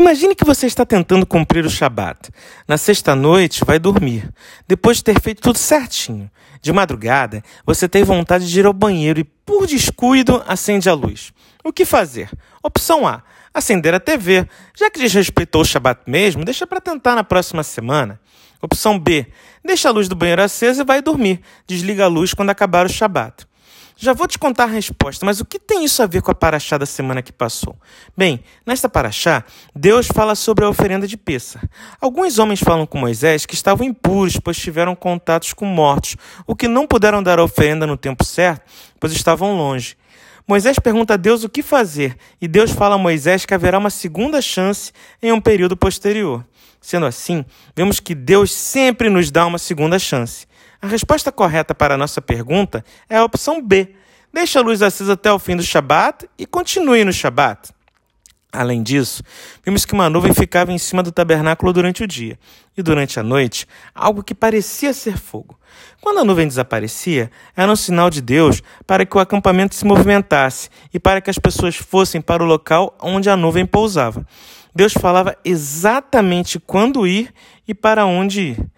Imagine que você está tentando cumprir o Shabat. Na sexta-noite, vai dormir, depois de ter feito tudo certinho. De madrugada, você tem vontade de ir ao banheiro e, por descuido, acende a luz. O que fazer? Opção A: acender a TV. Já que desrespeitou o Shabat mesmo, deixa para tentar na próxima semana. Opção B: deixa a luz do banheiro acesa e vai dormir. Desliga a luz quando acabar o Shabat. Já vou te contar a resposta, mas o que tem isso a ver com a paraxá da semana que passou? Bem, nesta paraxá, Deus fala sobre a oferenda de Peça. Alguns homens falam com Moisés que estavam impuros, pois tiveram contatos com mortos, o que não puderam dar a oferenda no tempo certo, pois estavam longe. Moisés pergunta a Deus o que fazer, e Deus fala a Moisés que haverá uma segunda chance em um período posterior. Sendo assim, vemos que Deus sempre nos dá uma segunda chance. A resposta correta para a nossa pergunta é a opção B. Deixe a luz acesa até o fim do Shabat e continue no Shabat. Além disso, vimos que uma nuvem ficava em cima do tabernáculo durante o dia e durante a noite, algo que parecia ser fogo. Quando a nuvem desaparecia, era um sinal de Deus para que o acampamento se movimentasse e para que as pessoas fossem para o local onde a nuvem pousava. Deus falava exatamente quando ir e para onde ir.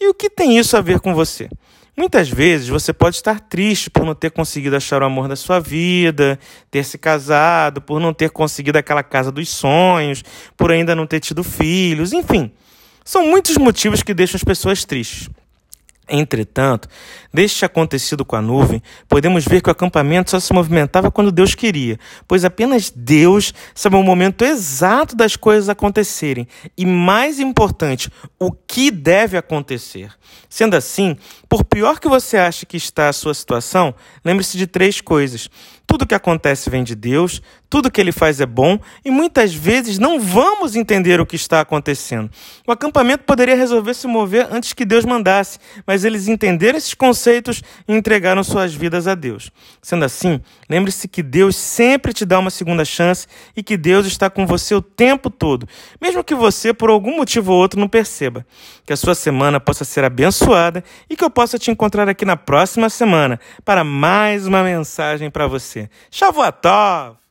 E o que tem isso a ver com você? Muitas vezes você pode estar triste por não ter conseguido achar o amor da sua vida, ter se casado, por não ter conseguido aquela casa dos sonhos, por ainda não ter tido filhos, enfim. São muitos motivos que deixam as pessoas tristes. Entretanto, deste acontecido com a nuvem, podemos ver que o acampamento só se movimentava quando Deus queria, pois apenas Deus sabe o momento exato das coisas acontecerem e, mais importante, o que deve acontecer. Sendo assim, por pior que você ache que está a sua situação, lembre-se de três coisas. Tudo que acontece vem de Deus, tudo que ele faz é bom e muitas vezes não vamos entender o que está acontecendo. O acampamento poderia resolver se mover antes que Deus mandasse, mas eles entenderam esses conceitos e entregaram suas vidas a Deus. Sendo assim, lembre-se que Deus sempre te dá uma segunda chance e que Deus está com você o tempo todo, mesmo que você, por algum motivo ou outro, não perceba. Que a sua semana possa ser abençoada e que eu possa te encontrar aqui na próxima semana para mais uma mensagem para você. Shavuot!